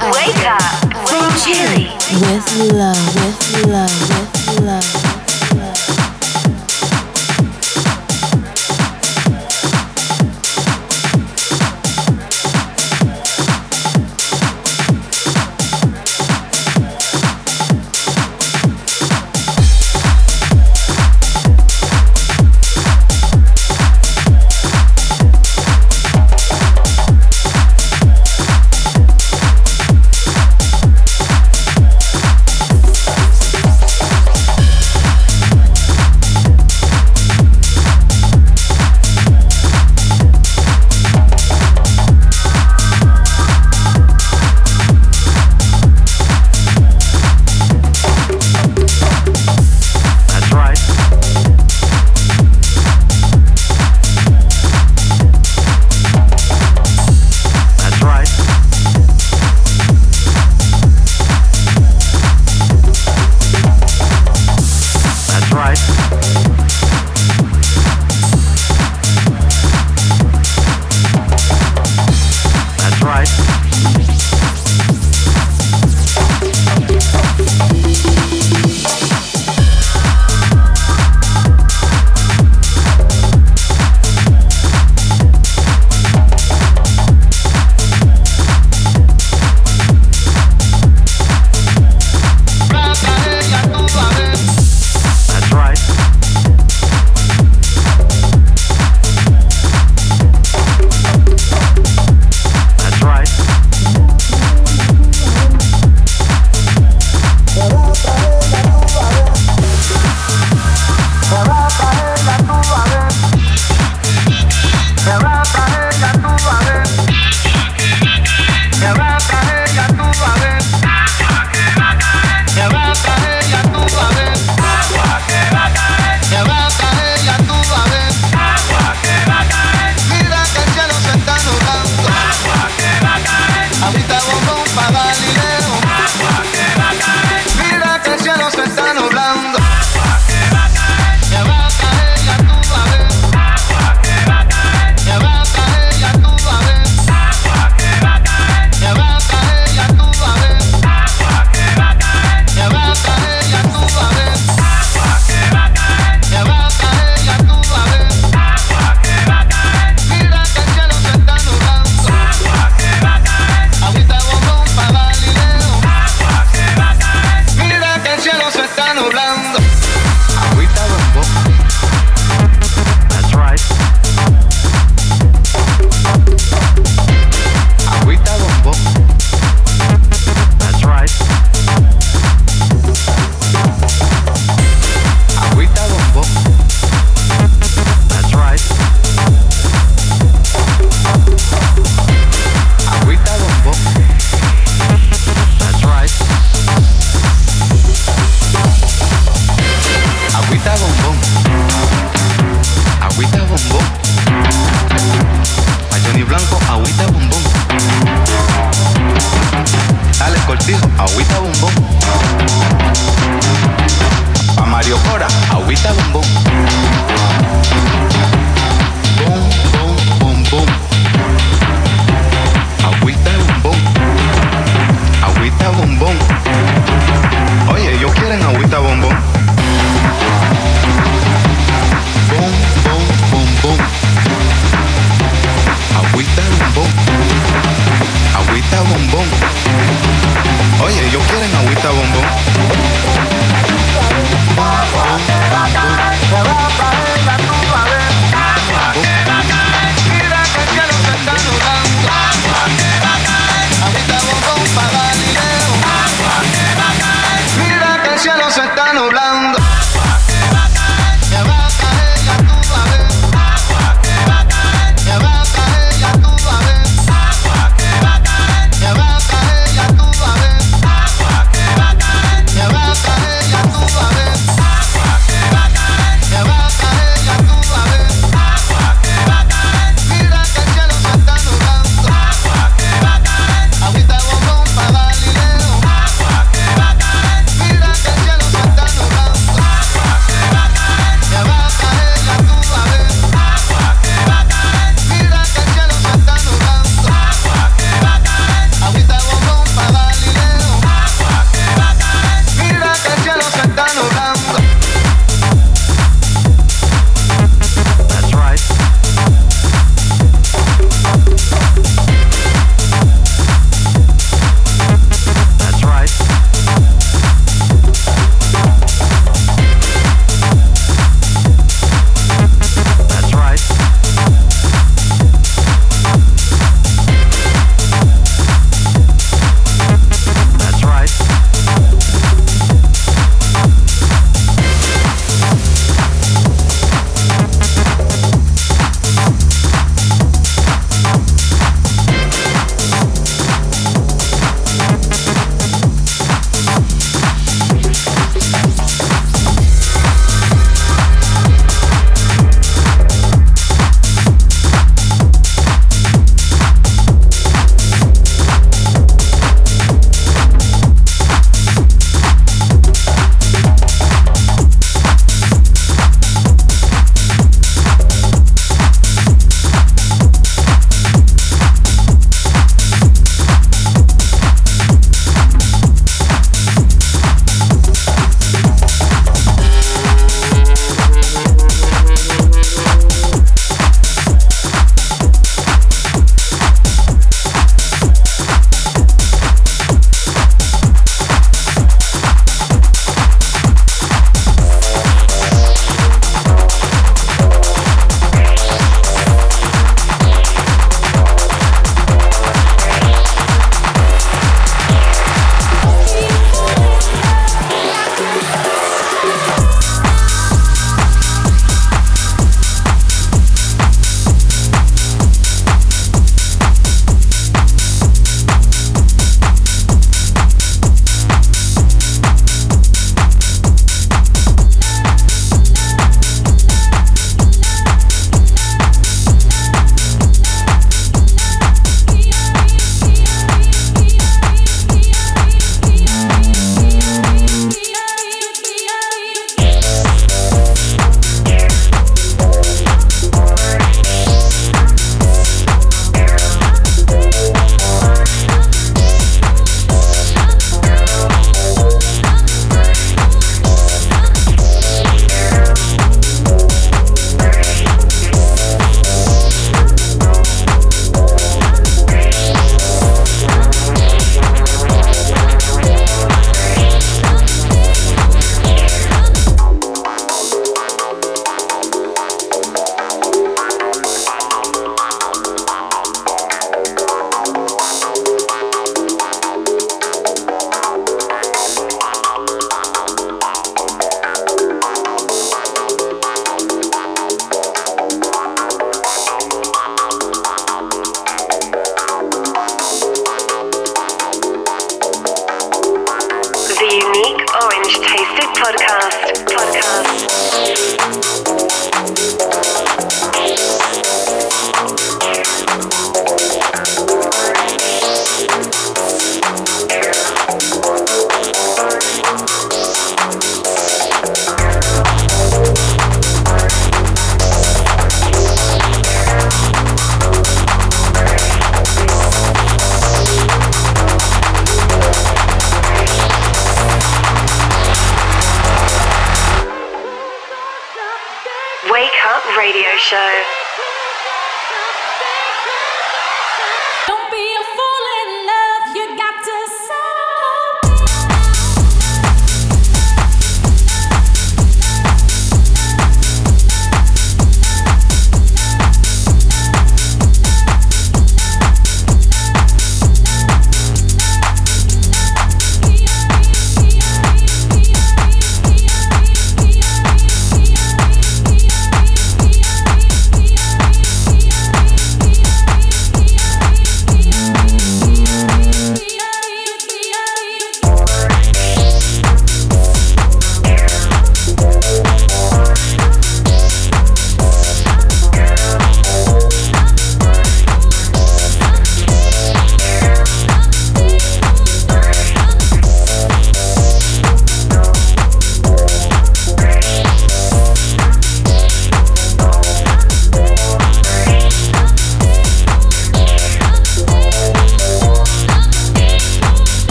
Wake up Chile. With love, with love. With love.